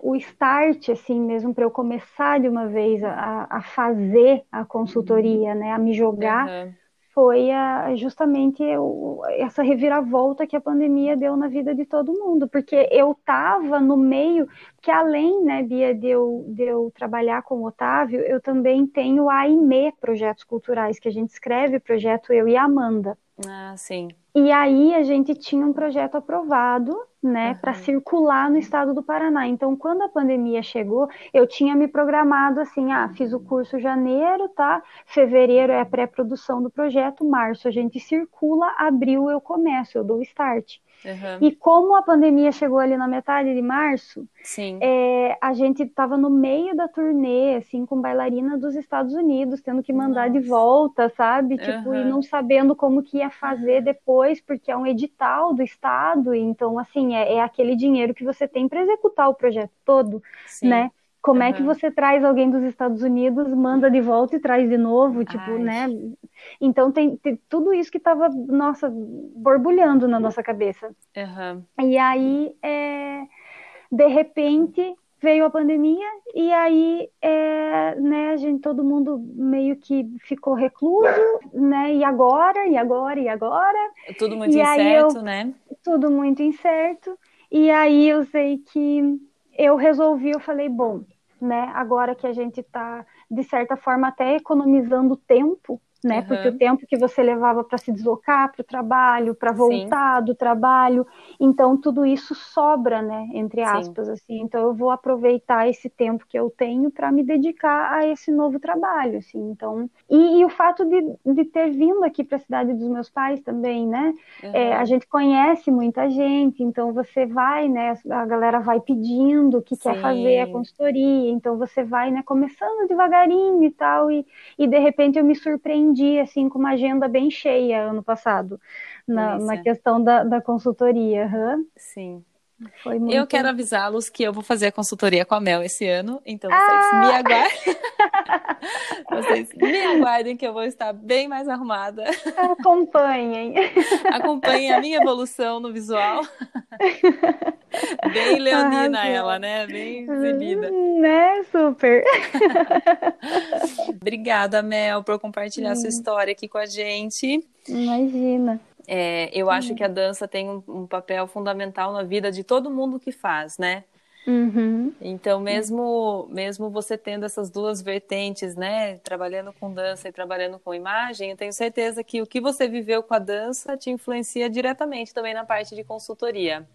Speaker 2: o start, assim mesmo, para eu começar de uma vez a, a fazer a consultoria, né, a me jogar,
Speaker 1: Aham.
Speaker 2: Foi a- justamente o- essa reviravolta que a pandemia deu na vida de todo mundo, porque eu estava no meio, que além, né, Bia, de eu, de eu trabalhar com o Otávio, eu também tenho a AIME Projetos Culturais, que a gente escreve projeto eu e a Amanda.
Speaker 1: Ah, sim.
Speaker 2: E aí a gente tinha um projeto aprovado, né, para
Speaker 1: Aham.
Speaker 2: circular no estado do Paraná. Então, quando a pandemia chegou, eu tinha me programado assim, ah, fiz o curso janeiro, tá? Fevereiro é a pré-produção do projeto, março a gente circula, abril eu começo, eu dou start.
Speaker 1: Aham.
Speaker 2: E como a pandemia chegou ali na metade de março,
Speaker 1: Sim.
Speaker 2: é, a gente estava no meio da turnê, assim, com bailarina dos Estados Unidos, tendo que mandar de
Speaker 1: Nossa.
Speaker 2: volta, sabe? Tipo, e não sabendo como que ia fazer depois, porque é um edital do Estado, então, assim, é, é aquele dinheiro que você tem para executar o projeto todo,
Speaker 1: Sim.
Speaker 2: né? Como é que você traz alguém dos Estados Unidos, manda de volta e traz de novo, tipo,
Speaker 1: Ai.
Speaker 2: né? Então tem, tem tudo isso que estava, nossa, borbulhando na nossa cabeça.
Speaker 1: Aham.
Speaker 2: E aí, é, de repente, veio a pandemia e aí, é, né, a gente, todo mundo meio que ficou recluso, né? E agora, e agora, e agora?
Speaker 1: Tudo muito
Speaker 2: E aí eu,
Speaker 1: incerto, né?
Speaker 2: tudo muito incerto. E aí eu sei que eu resolvi, eu falei, bom, né, agora que a gente está, de certa forma, até economizando tempo, né, porque o tempo que você levava para se deslocar para o trabalho, para
Speaker 1: Sim.
Speaker 2: voltar do trabalho, então tudo isso sobra, né, entre
Speaker 1: Sim.
Speaker 2: aspas, assim. Então eu vou aproveitar esse tempo que eu tenho para me dedicar a esse novo trabalho, assim. Então, e, e o fato de, de ter vindo aqui para a cidade dos meus pais também, né? É, a gente conhece muita gente, então você vai, né? A galera vai pedindo que quer fazer a
Speaker 1: Sim.
Speaker 2: consultoria, então você vai, né, começando devagarinho e tal, e, e de repente eu me surpreendi, assim, com uma agenda bem cheia ano passado, na, na questão da, da consultoria. aham.
Speaker 1: Sim.
Speaker 2: Foi
Speaker 1: Eu
Speaker 2: muito.
Speaker 1: quero avisá-los que eu vou fazer a consultoria com a Mel esse ano, então vocês
Speaker 2: Ah!
Speaker 1: me aguardem. Vocês me aguardem que eu vou estar bem mais arrumada.
Speaker 2: Acompanhem.
Speaker 1: Acompanhem a minha evolução no visual. Bem leonina
Speaker 2: Arrasou.
Speaker 1: ela, né? Bem exibida.
Speaker 2: Né? Super.
Speaker 1: Obrigada, Mel, por compartilhar sua
Speaker 2: Hum,
Speaker 1: história aqui com a gente.
Speaker 2: Imagina.
Speaker 1: É, eu acho que a dança tem um, um papel fundamental na vida de todo mundo que faz, né?
Speaker 2: Uhum.
Speaker 1: Então, mesmo, mesmo você tendo essas duas vertentes, né? Trabalhando com dança e trabalhando com imagem, eu tenho certeza que o que você viveu com a dança te influencia diretamente também na parte de consultoria.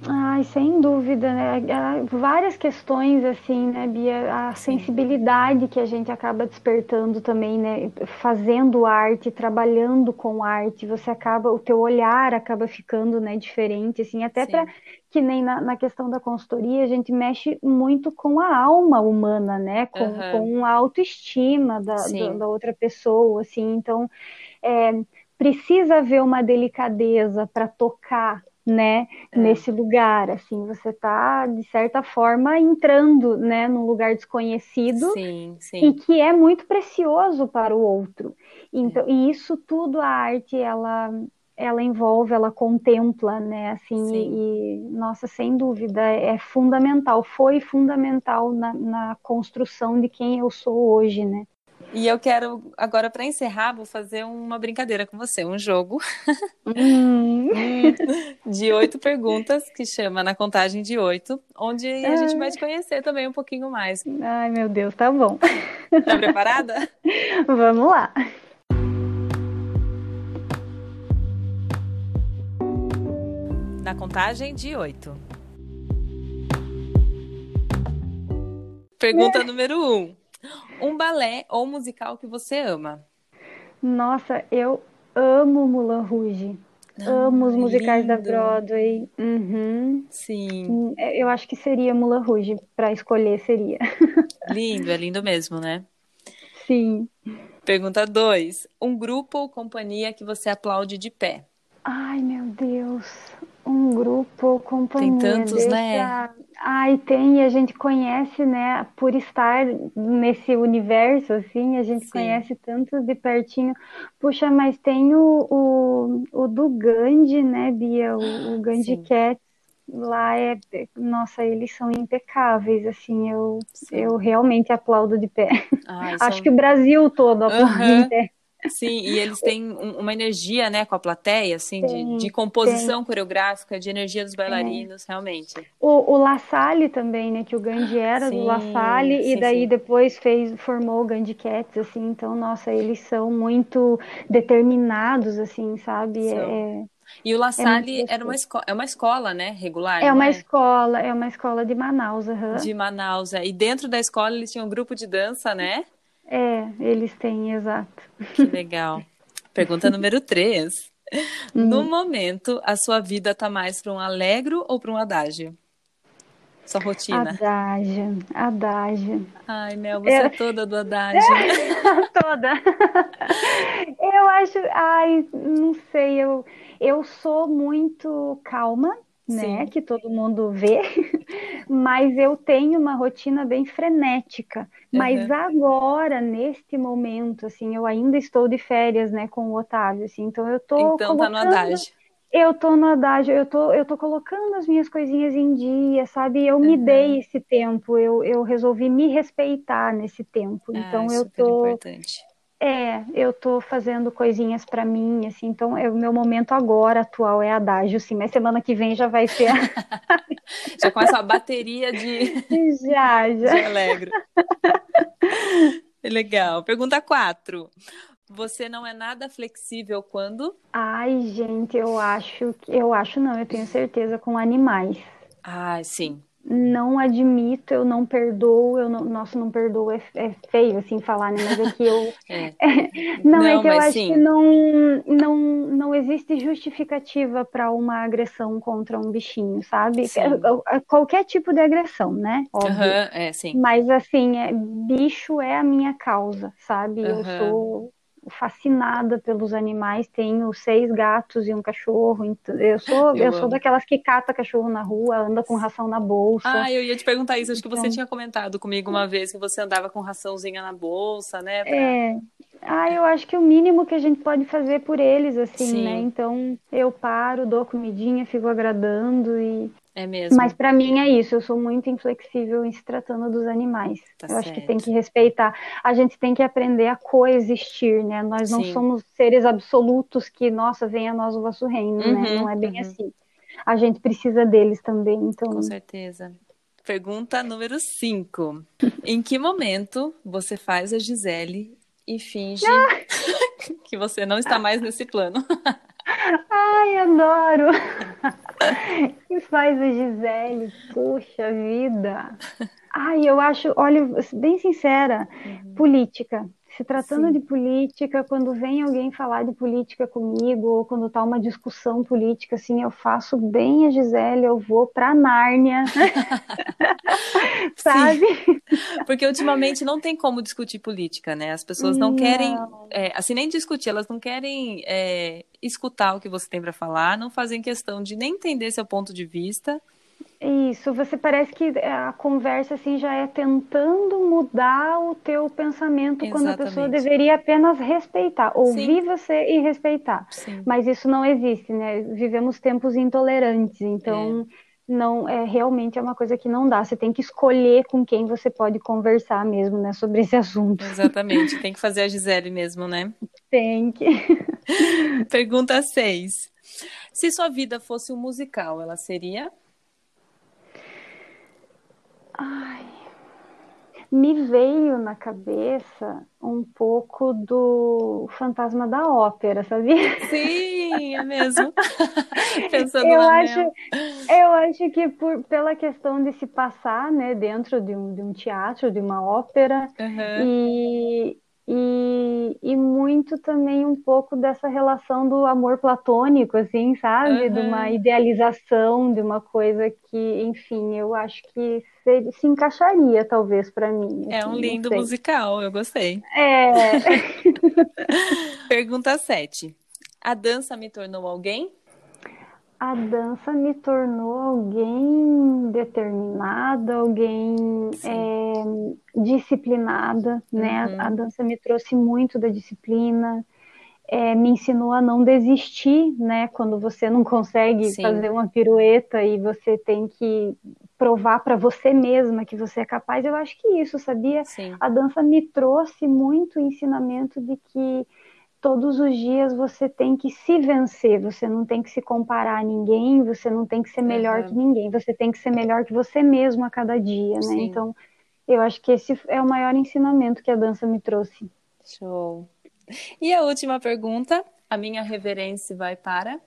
Speaker 2: Ai, sem dúvida, né? Há Várias questões, assim, né, Bia? A sensibilidade que a gente acaba despertando também, né? Fazendo arte, trabalhando com arte, você acaba, o teu olhar acaba ficando, né, diferente, assim, até para que nem na, na questão da consultoria, a gente mexe muito com a alma humana, né? Com,
Speaker 1: aham,
Speaker 2: com a autoestima da, da, da outra pessoa, assim, então é, precisa haver uma delicadeza para tocar, né,
Speaker 1: é,
Speaker 2: nesse lugar, assim, você está de certa forma entrando, né, num lugar desconhecido
Speaker 1: sim,
Speaker 2: e
Speaker 1: sim,
Speaker 2: que é muito precioso para o outro.
Speaker 1: é,
Speaker 2: Então, e isso tudo a arte ela ela envolve, ela contempla, né, assim,
Speaker 1: sim.
Speaker 2: e, e, nossa, sem dúvida, é fundamental, foi fundamental na, na construção de quem eu sou hoje, né?
Speaker 1: E eu quero, agora para encerrar, vou fazer uma brincadeira com você, um jogo
Speaker 2: Hum.
Speaker 1: de oito perguntas que chama Na Contagem de Oito, onde a gente vai te conhecer também um pouquinho mais.
Speaker 2: Ai, meu Deus, tá bom.
Speaker 1: Tá preparada?
Speaker 2: Vamos lá.
Speaker 1: Na contagem de oito. Pergunta número um. Um balé ou musical que você ama?
Speaker 2: Nossa, eu amo Moulin Rouge. Amo os
Speaker 1: Ai,
Speaker 2: musicais da
Speaker 1: lindo.
Speaker 2: Broadway. Uhum.
Speaker 1: Sim,
Speaker 2: Hum, Eu acho que seria Moulin Rouge para escolher, seria.
Speaker 1: lindo, é lindo mesmo, né?
Speaker 2: Sim.
Speaker 1: Pergunta 2. Um grupo ou companhia que você aplaude de pé?
Speaker 2: Ai, meu Deus. Um grupo companhia.
Speaker 1: Tem tantos,
Speaker 2: Deixa...
Speaker 1: né?
Speaker 2: Ai, tem, e a gente conhece, né? Por estar nesse universo, assim, a gente
Speaker 1: Sim.
Speaker 2: conhece tantos de pertinho. Puxa, mas tem o, o, o do Gandhi, né, Bia? O, o Gandhi
Speaker 1: Sim.
Speaker 2: Cats. Lá é, nossa, eles são impecáveis, assim, eu,
Speaker 1: Sim.
Speaker 2: eu realmente aplaudo de pé.
Speaker 1: Ai,
Speaker 2: Acho
Speaker 1: são-
Speaker 2: que o Brasil todo aplaude
Speaker 1: Aham.
Speaker 2: de pé.
Speaker 1: Sim, e eles têm um- uma energia, né, com a plateia, assim, de,
Speaker 2: Tem,
Speaker 1: de composição coreográfica, de energia dos
Speaker 2: É.
Speaker 1: bailarinos, realmente.
Speaker 2: O, o La Salle também, né? Que o Gandhi era do La
Speaker 1: Sim,
Speaker 2: Salle e
Speaker 1: sim,
Speaker 2: daí
Speaker 1: sim.
Speaker 2: depois fez, formou o Gandhi Cats, assim. Então, nossa, eles são muito determinados, assim, sabe?
Speaker 1: São.
Speaker 2: É,
Speaker 1: E o La
Speaker 2: é muito
Speaker 1: Salle era uma escola, é uma escola, né, regular,
Speaker 2: É uma
Speaker 1: é?
Speaker 2: escola, é uma escola de Manaus, aham.
Speaker 1: De Manaus. é. E dentro da escola eles tinham um grupo de dança, né?
Speaker 2: É, eles têm, exato.
Speaker 1: Que legal. Pergunta número 3.
Speaker 2: Hum.
Speaker 1: No momento, a sua vida tá mais para um alegro ou para um adágio? Sua rotina.
Speaker 2: Adágio, adágio.
Speaker 1: Ai, Mel, você é
Speaker 2: É,
Speaker 1: toda do adágio.
Speaker 2: toda. Eu acho, ai, não sei, eu, eu sou muito calma, né,
Speaker 1: Sim.
Speaker 2: que todo mundo vê, mas eu tenho uma rotina bem frenética. Mas
Speaker 1: Aham.
Speaker 2: agora, neste momento, assim, eu ainda estou de férias, né, com o Otávio, assim, então eu tô
Speaker 1: Então tá no
Speaker 2: colocando
Speaker 1: adágio.
Speaker 2: eu tô no adágio, eu tô, eu tô colocando as minhas coisinhas em dia, sabe? Eu me
Speaker 1: Aham.
Speaker 2: dei esse tempo, eu, eu resolvi me respeitar nesse tempo. Então
Speaker 1: Ai,
Speaker 2: eu tô,
Speaker 1: importante.
Speaker 2: É, eu tô fazendo coisinhas pra mim, assim. Então é o meu momento agora atual é adágio, sim. Mas semana que vem já vai ser
Speaker 1: Já começa a bateria de,
Speaker 2: já,
Speaker 1: de
Speaker 2: já.
Speaker 1: alegro. Legal. Pergunta 4. Você não é nada flexível quando?
Speaker 2: Ai, gente, eu acho, que- eu acho não, eu tenho certeza com animais.
Speaker 1: Ai, sim.
Speaker 2: Não admito, eu não perdoo, eu não, nossa, não perdoo, é, é feio assim falar, né? Mas é que eu,
Speaker 1: É.
Speaker 2: não, é
Speaker 1: Não,
Speaker 2: que eu acho
Speaker 1: sim.
Speaker 2: que não, não, não existe justificativa para uma agressão contra um bichinho, sabe?
Speaker 1: Sim.
Speaker 2: É- é- Qualquer tipo de agressão, né? Óbvio.
Speaker 1: Aham, é, sim.
Speaker 2: Mas assim, é, bicho é a minha causa, sabe? Eu
Speaker 1: Aham.
Speaker 2: sou fascinada pelos animais, tenho seis gatos e um cachorro, eu sou,
Speaker 1: Eu
Speaker 2: eu sou daquelas que cata cachorro na rua, anda com ração na bolsa.
Speaker 1: Ah, eu ia te perguntar isso. Acho que você
Speaker 2: Então,
Speaker 1: tinha comentado comigo uma vez que você andava com raçãozinha na bolsa, né? Pra...
Speaker 2: é, ah, eu acho que o mínimo que a gente pode fazer por eles, assim, né?
Speaker 1: Sim,
Speaker 2: Então eu paro, dou comidinha, fico agradando e
Speaker 1: é
Speaker 2: Mas
Speaker 1: mesmo.
Speaker 2: para mim é isso, eu sou muito inflexível em se tratando dos animais.
Speaker 1: Tá
Speaker 2: Eu acho que tem
Speaker 1: certo.
Speaker 2: que respeitar. A gente tem que aprender a coexistir, né? Nós não
Speaker 1: Sim.
Speaker 2: somos seres absolutos que, nossa, venha a nós o vosso reino, né? Não
Speaker 1: Uhum,
Speaker 2: é bem
Speaker 1: uhum.
Speaker 2: assim. A gente precisa deles também,
Speaker 1: Com
Speaker 2: então.
Speaker 1: certeza. Pergunta número 5. Em que momento você faz a Gisele e finge que você não está mais nesse plano?
Speaker 2: Ai, adoro! Que faz a Gisele? Puxa vida! Ai, eu acho, olha, bem sincera, política. Se tratando
Speaker 1: Sim.
Speaker 2: de política, quando vem alguém falar de política comigo, ou quando tá uma discussão política, assim, eu faço bem a Gisele, eu vou pra Nárnia, sabe?
Speaker 1: porque ultimamente não tem como discutir política, né? As pessoas não querem,
Speaker 2: Não.
Speaker 1: é, assim, nem discutir, elas não querem é, escutar o que você tem para falar, não fazem questão de nem entender seu ponto de vista.
Speaker 2: Isso, você parece que a conversa assim já é tentando mudar o teu pensamento quando a pessoa
Speaker 1: Exatamente.
Speaker 2: deveria apenas respeitar,
Speaker 1: Sim,
Speaker 2: ouvir você e respeitar.
Speaker 1: sim.
Speaker 2: Mas isso não existe, né? Vivemos tempos intolerantes,
Speaker 1: É,
Speaker 2: então não é realmente é uma coisa que não dá. Você tem que escolher com quem você pode conversar mesmo, né, sobre esse assunto.
Speaker 1: exatamente. Tem que fazer a Gisele mesmo, né?
Speaker 2: Tem que.
Speaker 1: Pergunta 6. Se sua vida fosse um musical, ela seria?
Speaker 2: Ai, me veio na cabeça um pouco do Fantasma da Ópera, sabia?
Speaker 1: Sim, é mesmo. Pensando
Speaker 2: Eu acho, eu acho que por, pela questão de se passar, né, dentro de um, de um teatro, de uma ópera,
Speaker 1: Aham.
Speaker 2: e, e, e muito também um pouco dessa relação do amor platônico, assim, sabe? Uhum. De uma idealização, de uma coisa que, enfim, eu acho que se, se encaixaria, talvez, para mim.
Speaker 1: Assim, é um lindo musical, eu gostei.
Speaker 2: É.
Speaker 1: Pergunta 7. A dança me tornou alguém?
Speaker 2: A dança me tornou alguém determinada, alguém é, disciplinada, né? Uhum. A dança me trouxe muito da disciplina, é, me ensinou a não desistir, né? Quando você não consegue Sim. fazer uma pirueta e você tem que provar para você mesma que você é capaz, eu acho que isso, sabia?
Speaker 1: Sim.
Speaker 2: A dança me trouxe muito ensinamento de que todos os dias você tem que se vencer, você não tem que se comparar a ninguém, você não tem que ser melhor uhum. que ninguém, você tem que ser melhor que você mesmo a cada dia, né? Sim. Então, eu acho que esse é o maior ensinamento que a dança me trouxe.
Speaker 1: Show. E a última pergunta, a minha reverência vai para?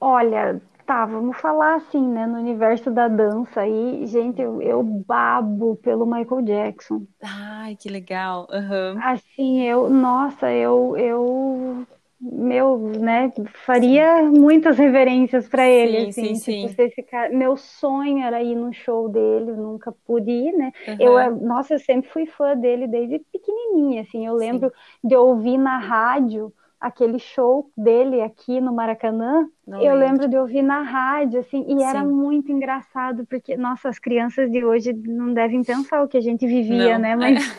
Speaker 2: Olha, tá, vamos falar assim, né, no universo da dança aí, gente, eu, eu babo pelo Michael Jackson.
Speaker 1: Ai, que legal. Uhum.
Speaker 2: Assim, eu, nossa, eu, eu, meu, né, faria sim. muitas reverências para ele, assim,
Speaker 1: sim,
Speaker 2: tipo, sim. Cara, meu sonho era ir no show dele, nunca pude ir, né, uhum. eu, nossa, eu sempre fui fã dele desde pequenininha, assim, eu lembro de ouvir na rádio aquele show dele aqui no Maracanã, não eu lembro. lembro de ouvir na rádio, assim, e Sim. era muito engraçado, porque, nossa, as crianças de hoje não devem pensar o que a gente vivia, não. né? Mas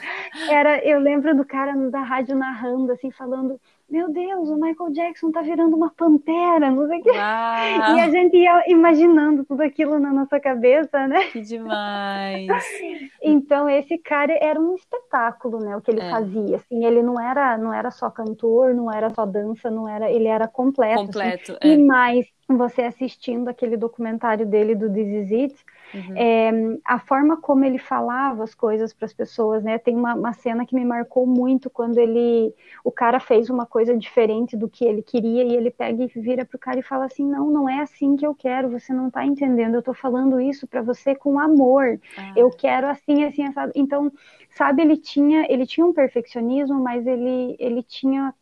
Speaker 2: era, eu lembro do cara da rádio narrando, assim, falando meu Deus, o Michael Jackson tá virando uma pantera, não sei o quê.
Speaker 1: Uau.
Speaker 2: E a gente ia imaginando tudo aquilo na nossa cabeça, né?
Speaker 1: Que demais.
Speaker 2: então, esse cara era um espetáculo, né? O que ele é. fazia. Assim, ele não era, não era só cantor, não era só dança, não era, ele era completo.
Speaker 1: Assim. Completo.
Speaker 2: Assim. É. E mais, você assistindo aquele documentário dele do This Is It, uhum. é, a forma como ele falava as coisas para as pessoas, né? Tem uma, uma, cena que me marcou muito quando ele, o cara fez uma coisa diferente do que ele queria e ele pega e vira pro cara e fala assim, não, não é assim que eu quero, você não está entendendo, eu estou falando isso para você com amor, ah. eu quero assim, assim, assado. Então, sabe, ele tinha, ele tinha um perfeccionismo, mas ele, ele tinha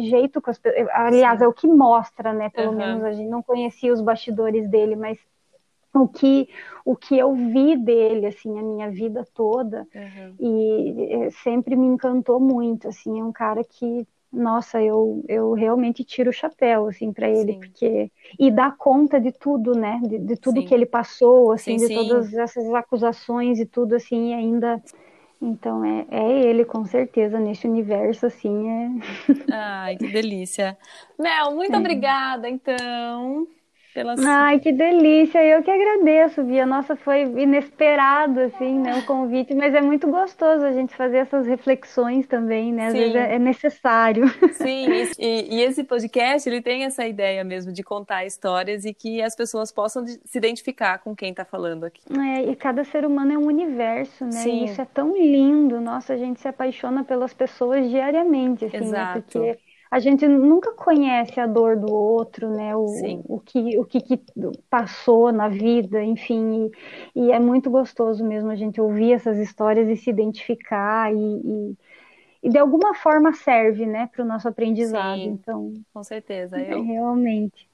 Speaker 2: jeito com as pessoas. Aliás, Sim. é o que mostra, né? Pelo uhum. menos a gente não conhecia os bastidores dele, mas o que o que eu vi dele assim a minha vida toda uhum. e eh, sempre me encantou muito assim é um cara que nossa eu, eu realmente tiro o chapéu assim para ele sim. porque e dá conta de tudo né de, de tudo sim. que ele passou assim sim, de todas essas acusações e tudo assim e ainda então é, é ele, com certeza, nesse universo, assim, é.
Speaker 1: Ai, que delícia. Mel, muito é. obrigada, então.
Speaker 2: Pelas... Ai, que delícia! Eu que agradeço, Bia. Nossa, foi inesperado, assim, né, o convite, mas é muito gostoso a gente fazer essas reflexões também, né? Às Sim. vezes é, é necessário.
Speaker 1: Sim, e, e, esse podcast, ele tem essa ideia mesmo de contar histórias e que as pessoas possam se identificar com quem está falando aqui.
Speaker 2: É, e cada ser humano é um universo, né? Sim. E isso é tão lindo. Nossa, a gente se apaixona pelas pessoas diariamente, assim,
Speaker 1: Exato.
Speaker 2: né? Porque a gente nunca conhece a dor do outro, né? O, o, que, o que, que, passou na vida, enfim. E, e, é muito gostoso mesmo a gente ouvir essas histórias e se identificar e, e, e de alguma forma serve, né, para o nosso aprendizado.
Speaker 1: Sim,
Speaker 2: então,
Speaker 1: com certeza.
Speaker 2: Eu... Realmente.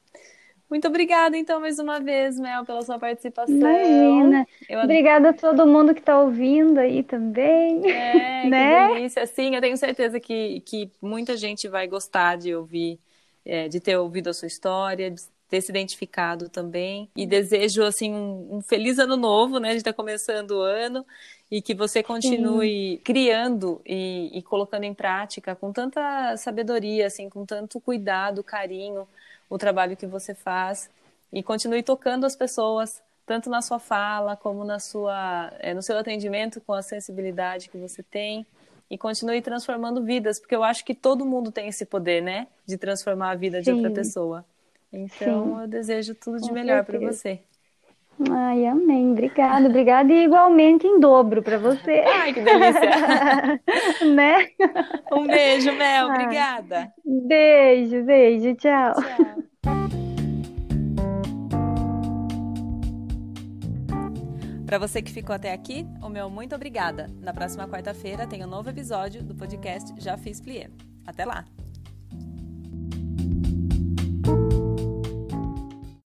Speaker 1: Muito obrigada, então, mais uma vez, Mel, pela sua participação.
Speaker 2: Imagina. Eu... Obrigada a todo mundo que está ouvindo aí também.
Speaker 1: É, né? que delícia. Sim, eu tenho certeza que, que muita gente vai gostar de ouvir, é, de ter ouvido a sua história, de ter se identificado também. E desejo, assim, um, um feliz ano novo, né? De estar tá começando o ano e que você continue Sim. criando e, e colocando em prática com tanta sabedoria, assim, com tanto cuidado, carinho o trabalho que você faz e continue tocando as pessoas, tanto na sua fala como na sua, é, no seu atendimento com a sensibilidade que você tem e continue transformando vidas, porque eu acho que todo mundo tem esse poder, né, de transformar a vida Sim. de outra pessoa. Então, Sim. eu desejo tudo de com melhor para você.
Speaker 2: Ai, amém. Obrigada, obrigada. E igualmente em dobro para você.
Speaker 1: Ai, que delícia.
Speaker 2: né?
Speaker 1: Um beijo, Mel. Obrigada.
Speaker 2: Beijo, beijo. Tchau.
Speaker 1: Tchau. Para você que ficou até aqui, o meu muito obrigada. Na próxima quarta-feira tem um novo episódio do podcast Já Fiz Plié. Até lá!